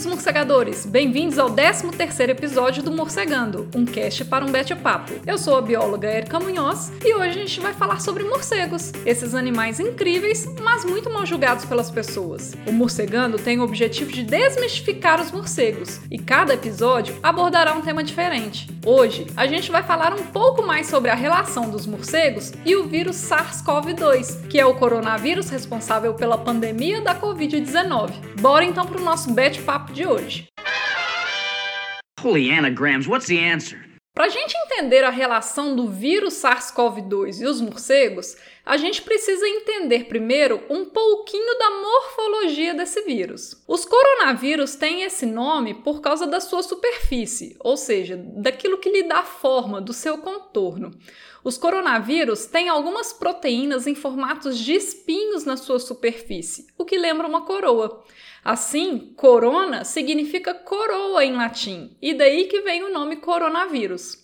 Queridos morcegadores! Bem-vindos ao 13º episódio do Morcegando, um cast para um bate-papo. Eu sou a bióloga Erika Munhoz e hoje a gente vai falar sobre morcegos, esses animais incríveis, mas muito mal julgados pelas pessoas. O Morcegando tem o objetivo de desmistificar os morcegos e cada episódio abordará um tema diferente. Hoje, a gente vai falar um pouco mais sobre a relação dos morcegos e o vírus SARS-CoV-2, que é o coronavírus responsável pela pandemia da Covid-19. Bora então para o nosso bate-papo papo de hoje. Holy anagrams, what's the answer? Para a gente entender a relação do vírus SARS-CoV-2 e os morcegos, a gente precisa entender primeiro um pouquinho da morfologia desse vírus. Os coronavírus têm esse nome por causa da sua superfície, ou seja, daquilo que lhe dá forma, do seu contorno. Os coronavírus têm algumas proteínas em formatos de espinhos na sua superfície, o que lembra uma coroa. Assim, corona significa coroa em latim, e daí que vem o nome coronavírus.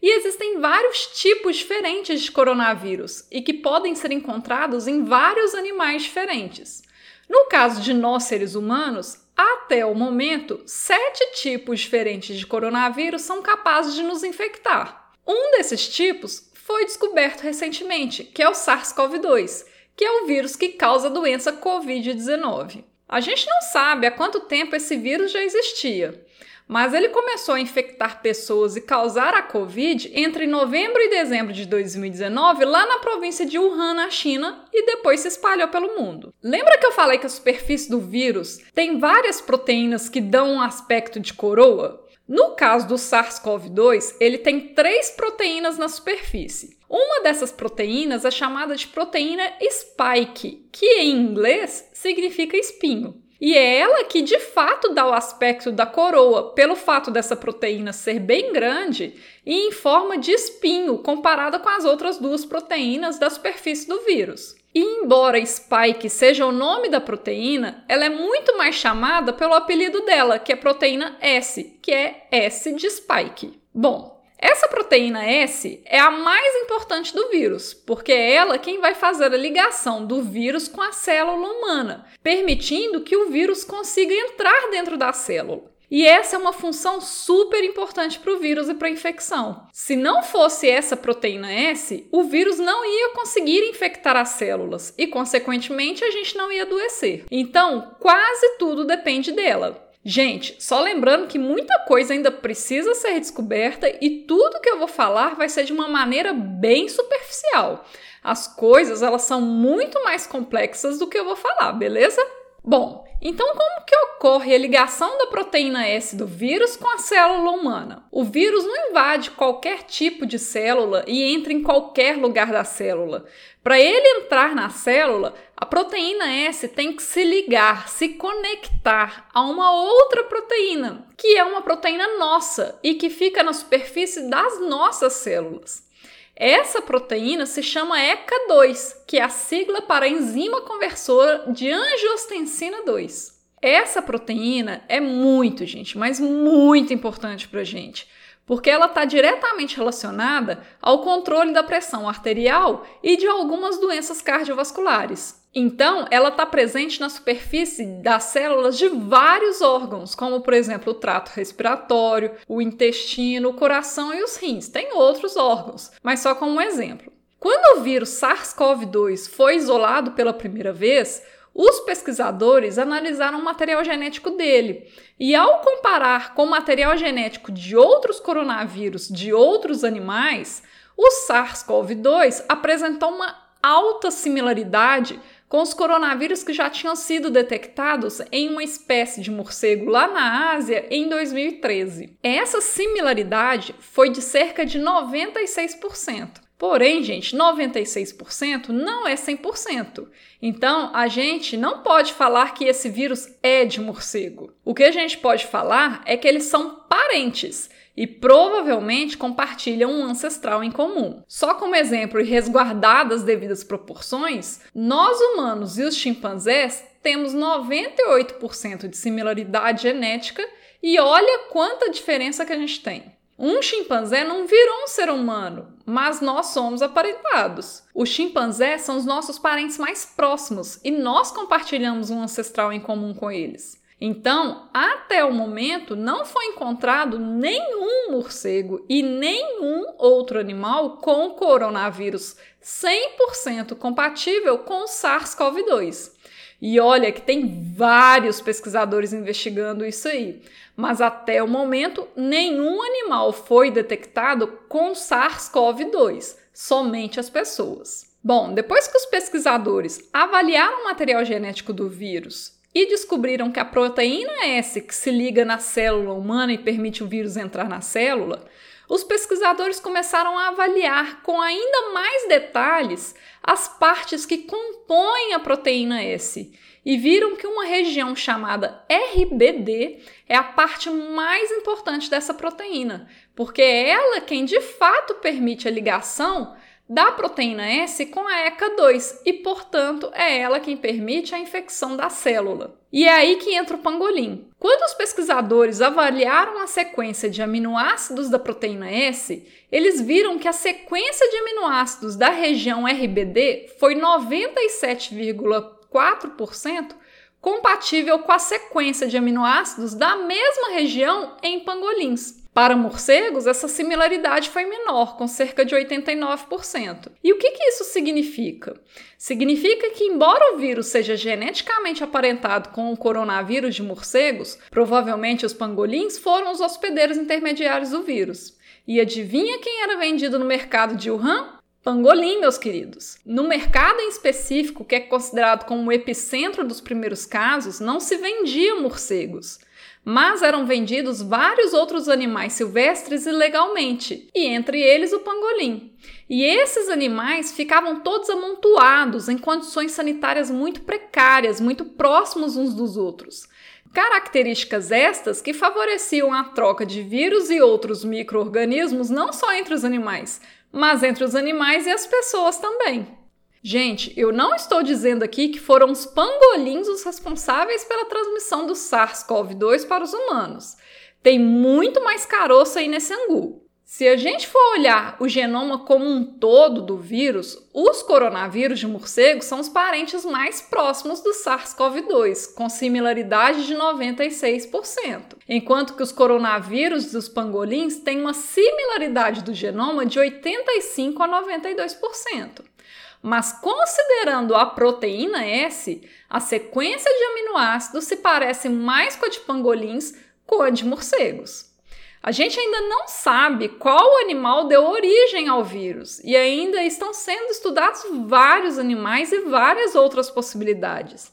E existem vários tipos diferentes de coronavírus e que podem ser encontrados em vários animais diferentes. No caso de nós seres humanos, até o momento, sete tipos diferentes de coronavírus são capazes de nos infectar. Um desses tipos foi descoberto recentemente, que é o SARS-CoV-2, que é o vírus que causa a doença Covid-19. A gente não sabe há quanto tempo esse vírus já existia, mas ele começou a infectar pessoas e causar a Covid entre novembro e dezembro de 2019 lá na província de Wuhan, na China, e depois se espalhou pelo mundo. Lembra que eu falei que a superfície do vírus tem várias proteínas que dão um aspecto de coroa? No caso do SARS-CoV-2, ele tem três proteínas na superfície. Uma dessas proteínas é chamada de proteína spike, que em inglês significa espinho. E é ela que de fato dá o aspecto da coroa, pelo fato dessa proteína ser bem grande e em forma de espinho comparada com as outras duas proteínas da superfície do vírus. E embora spike seja o nome da proteína, ela é muito mais chamada pelo apelido dela, que é proteína S, que é S de spike. Bom, essa proteína S é a mais importante do vírus, porque é ela quem vai fazer a ligação do vírus com a célula humana, permitindo que o vírus consiga entrar dentro da célula. E essa é uma função super importante para o vírus e para a infecção. Se não fosse essa proteína S, o vírus não ia conseguir infectar as células e, consequentemente, a gente não ia adoecer. Então, quase tudo depende dela. Gente, só lembrando que muita coisa ainda precisa ser descoberta e tudo que eu vou falar vai ser de uma maneira bem superficial. As coisas, elas são muito mais complexas do que eu vou falar, beleza? Bom, então como que ocorre a ligação da proteína S do vírus com a célula humana? O vírus não invade qualquer tipo de célula e entra em qualquer lugar da célula. Para ele entrar na célula, a proteína S tem que se ligar, se conectar a uma outra proteína, que é uma proteína nossa e que fica na superfície das nossas células. Essa proteína se chama ECA2, que é a sigla para enzima conversora de angiostensina 2. Essa proteína é muito, gente, mas muito importante para a gente, porque ela está diretamente relacionada ao controle da pressão arterial e de algumas doenças cardiovasculares. Então, ela está presente na superfície das células de vários órgãos, como por exemplo o trato respiratório, o intestino, o coração e os rins. Tem outros órgãos, mas só como um exemplo. Quando o vírus SARS-CoV-2 foi isolado pela primeira vez, os pesquisadores analisaram o material genético dele e, ao comparar com o material genético de outros coronavírus de outros animais, o SARS-CoV-2 apresentou uma alta similaridade com os coronavírus que já tinham sido detectados em uma espécie de morcego lá na Ásia em 2013. Essa similaridade foi de cerca de 96%. Porém, gente, 96% não é 100%. Então, a gente não pode falar que esse vírus é de morcego. O que a gente pode falar é que eles são parentes e provavelmente compartilham um ancestral em comum. Só como exemplo e resguardadas devidas proporções, nós humanos e os chimpanzés temos 98% de similaridade genética e olha quanta diferença que a gente tem. Um chimpanzé não virou um ser humano, mas nós somos aparentados. Os chimpanzés são os nossos parentes mais próximos e nós compartilhamos um ancestral em comum com eles. Então, até o momento, não foi encontrado nenhum morcego e nenhum outro animal com coronavírus 100% compatível com o SARS-CoV-2. E olha que tem vários pesquisadores investigando isso aí, mas até o momento nenhum animal foi detectado com SARS-CoV-2, somente as pessoas. Bom, depois que os pesquisadores avaliaram o material genético do vírus e descobriram que a proteína S que se liga na célula humana e permite o vírus entrar na célula, os pesquisadores começaram a avaliar com ainda mais detalhes as partes que compõem a proteína S e viram que uma região chamada RBD é a parte mais importante dessa proteína, porque é ela quem de fato permite a ligação da proteína S com a ECA2 e, portanto, é ela quem permite a infecção da célula. E é aí que entra o pangolim. Quando os pesquisadores avaliaram a sequência de aminoácidos da proteína S, eles viram que a sequência de aminoácidos da região RBD foi 97,4% compatível com a sequência de aminoácidos da mesma região em pangolins. Para morcegos, essa similaridade foi menor, com cerca de 89%. E o que, que isso significa? Significa que, embora o vírus seja geneticamente aparentado com o coronavírus de morcegos, provavelmente os pangolins foram os hospedeiros intermediários do vírus. E adivinha quem era vendido no mercado de Wuhan? Pangolim, meus queridos. No mercado em específico, que é considerado como o epicentro dos primeiros casos, não se vendiam morcegos mas eram vendidos vários outros animais silvestres ilegalmente, e entre eles o pangolim. E esses animais ficavam todos amontoados em condições sanitárias muito precárias, muito próximos uns dos outros. Características estas que favoreciam a troca de vírus e outros micro-organismos não só entre os animais, mas entre os animais e as pessoas também. Gente, eu não estou dizendo aqui que foram os pangolins os responsáveis pela transmissão do SARS-CoV-2 para os humanos. Tem muito mais caroço aí nesse angu. Se a gente for olhar o genoma como um todo do vírus, os coronavírus de morcego são os parentes mais próximos do SARS-CoV-2, com similaridade de 96%, enquanto que os coronavírus dos pangolins têm uma similaridade do genoma de 85 a 92%. Mas considerando a proteína S, a sequência de aminoácidos se parece mais com a de pangolins com a de morcegos. A gente ainda não sabe qual animal deu origem ao vírus e ainda estão sendo estudados vários animais e várias outras possibilidades.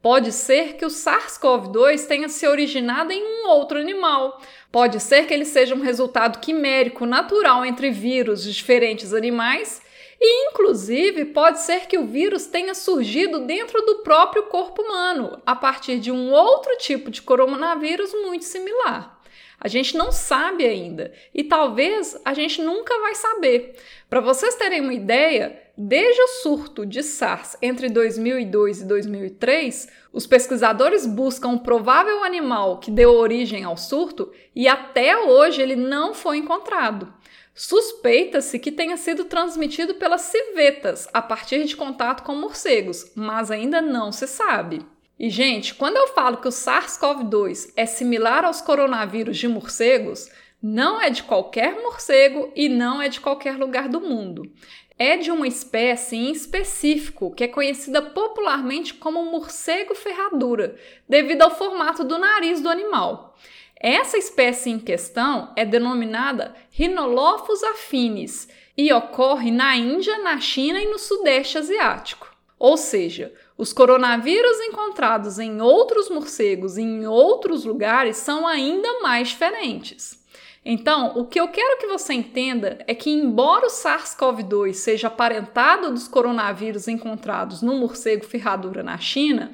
Pode ser que o SARS-CoV-2 tenha se originado em um outro animal. Pode ser que ele seja um resultado quimérico natural entre vírus de diferentes animais e, inclusive, pode ser que o vírus tenha surgido dentro do próprio corpo humano, a partir de um outro tipo de coronavírus muito similar. A gente não sabe ainda e talvez a gente nunca vai saber. Para vocês terem uma ideia, desde o surto de SARS entre 2002 e 2003, os pesquisadores buscam o provável animal que deu origem ao surto e até hoje ele não foi encontrado. Suspeita-se que tenha sido transmitido pelas civetas a partir de contato com morcegos, mas ainda não se sabe. E, gente, quando eu falo que o SARS-CoV-2 é similar aos coronavírus de morcegos, não é de qualquer morcego e não é de qualquer lugar do mundo. É de uma espécie em específico que é conhecida popularmente como morcego ferradura, devido ao formato do nariz do animal. Essa espécie em questão é denominada Rhinolophus affinis e ocorre na Índia, na China e no Sudeste Asiático. Ou seja, os coronavírus encontrados em outros morcegos e em outros lugares são ainda mais diferentes. Então, o que eu quero que você entenda é que, embora o SARS-CoV-2 seja aparentado dos coronavírus encontrados no morcego ferradura na China,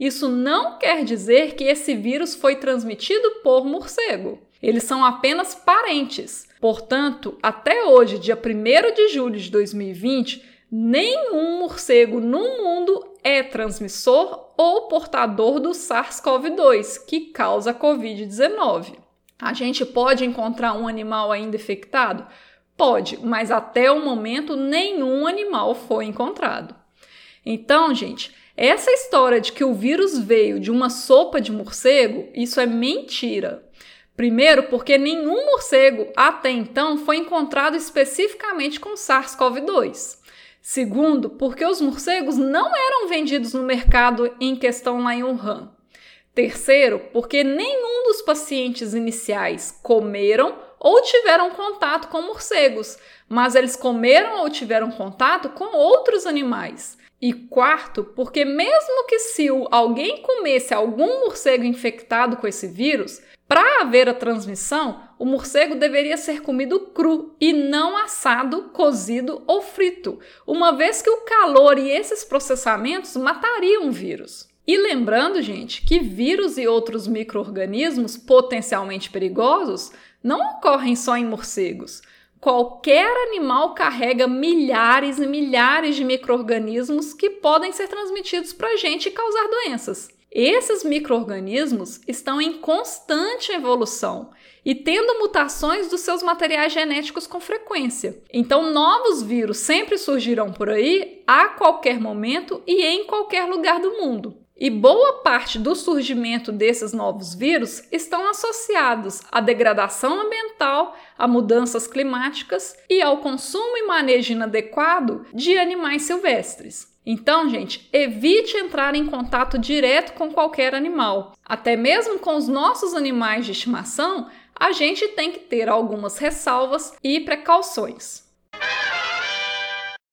isso não quer dizer que esse vírus foi transmitido por morcego. Eles são apenas parentes. Portanto, até hoje, dia 1 de julho de 2020, nenhum morcego no mundo é transmissor ou portador do SARS-CoV-2, que causa Covid-19. A gente pode encontrar um animal ainda infectado? Pode, mas até o momento nenhum animal foi encontrado. Então, gente, essa história de que o vírus veio de uma sopa de morcego, isso é mentira. Primeiro, porque nenhum morcego até então foi encontrado especificamente com SARS-CoV-2. Segundo, porque os morcegos não eram vendidos no mercado em questão lá em Wuhan. Terceiro, porque nenhum dos pacientes iniciais comeram ou tiveram contato com morcegos, mas eles comeram ou tiveram contato com outros animais. E quarto, porque mesmo que se alguém comesse algum morcego infectado com esse vírus, para haver a transmissão, o morcego deveria ser comido cru e não assado, cozido ou frito, uma vez que o calor e esses processamentos matariam o vírus. E lembrando, gente, que vírus e outros micro-organismos potencialmente perigosos não ocorrem só em morcegos. Qualquer animal carrega milhares e milhares de micro-organismos que podem ser transmitidos para a gente e causar doenças. Esses micro-organismos estão em constante evolução e tendo mutações dos seus materiais genéticos com frequência. Então, novos vírus sempre surgirão por aí a qualquer momento e em qualquer lugar do mundo. E boa parte do surgimento desses novos vírus estão associados à degradação ambiental, a mudanças climáticas e ao consumo e manejo inadequado de animais silvestres. Então, gente, evite entrar em contato direto com qualquer animal. Até mesmo com os nossos animais de estimação, a gente tem que ter algumas ressalvas e precauções.